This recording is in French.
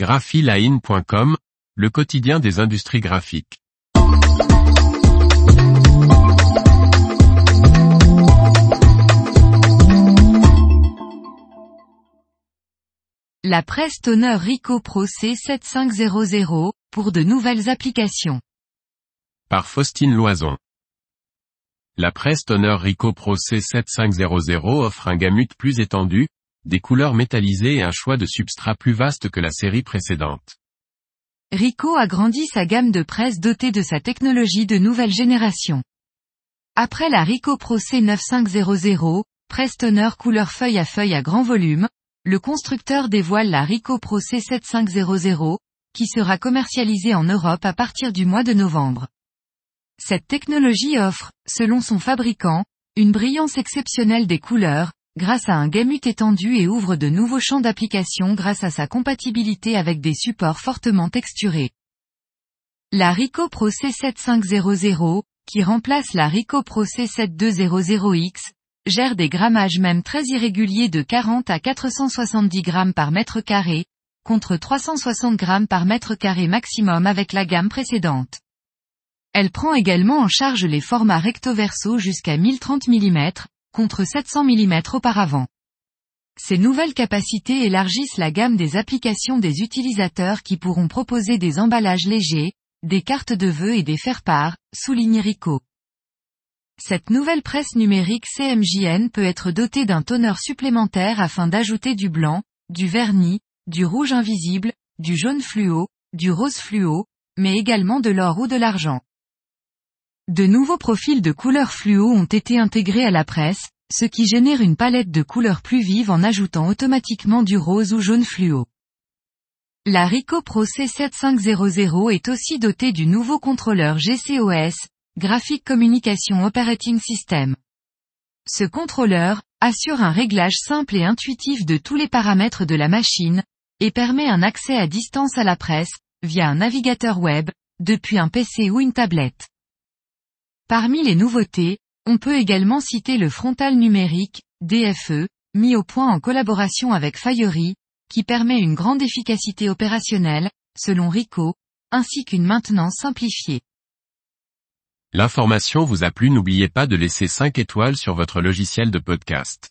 graphiline.com, le quotidien des industries graphiques. La presse toner Ricoh Pro C7500, pour de nouvelles applications. Par Faustine Loison. La presse toner Ricoh Pro C7500 offre un gamut plus étendu, des couleurs métallisées et un choix de substrat plus vaste que la série précédente. Ricoh a grandi sa gamme de presse dotée de sa technologie de nouvelle génération. Après la Ricoh Pro C9500, presse toner couleur feuille à feuille à grand volume, le constructeur dévoile la Ricoh Pro C7500, qui sera commercialisée en Europe à partir du mois de novembre. Cette technologie offre, selon son fabricant, une brillance exceptionnelle des couleurs, grâce à un gamut étendu et ouvre de nouveaux champs d'application grâce à sa compatibilité avec des supports fortement texturés. La Ricoh Pro C7500, qui remplace la Ricoh Pro C7200X, gère des grammages même très irréguliers de 40 à 470 grammes par mètre carré, contre 360 grammes par mètre carré maximum avec la gamme précédente. Elle prend également en charge les formats recto-verso jusqu'à 1030 mm, contre 700 mm auparavant. Ces nouvelles capacités élargissent la gamme des applications des utilisateurs qui pourront proposer des emballages légers, des cartes de vœux et des faire-part, souligne Rico. Cette nouvelle presse numérique CMJN peut être dotée d'un toner supplémentaire afin d'ajouter du blanc, du vernis, du rouge invisible, du jaune fluo, du rose fluo, mais également de l'or ou de l'argent. De nouveaux profils de couleurs fluo ont été intégrés à la presse, ce qui génère une palette de couleurs plus vives en ajoutant automatiquement du rose ou jaune fluo. La Ricoh Pro C7500 est aussi dotée du nouveau contrôleur GCOS, Graphic Communication Operating System. Ce contrôleur, assure un réglage simple et intuitif de tous les paramètres de la machine, et permet un accès à distance à la presse, via un navigateur web, depuis un PC ou une tablette. Parmi les nouveautés, on peut également citer le frontal numérique, DFE, mis au point en collaboration avec Fiery, qui permet une grande efficacité opérationnelle, selon Rico, ainsi qu'une maintenance simplifiée. L'information vous a plu n'oubliez pas de laisser 5 étoiles sur votre logiciel de podcast.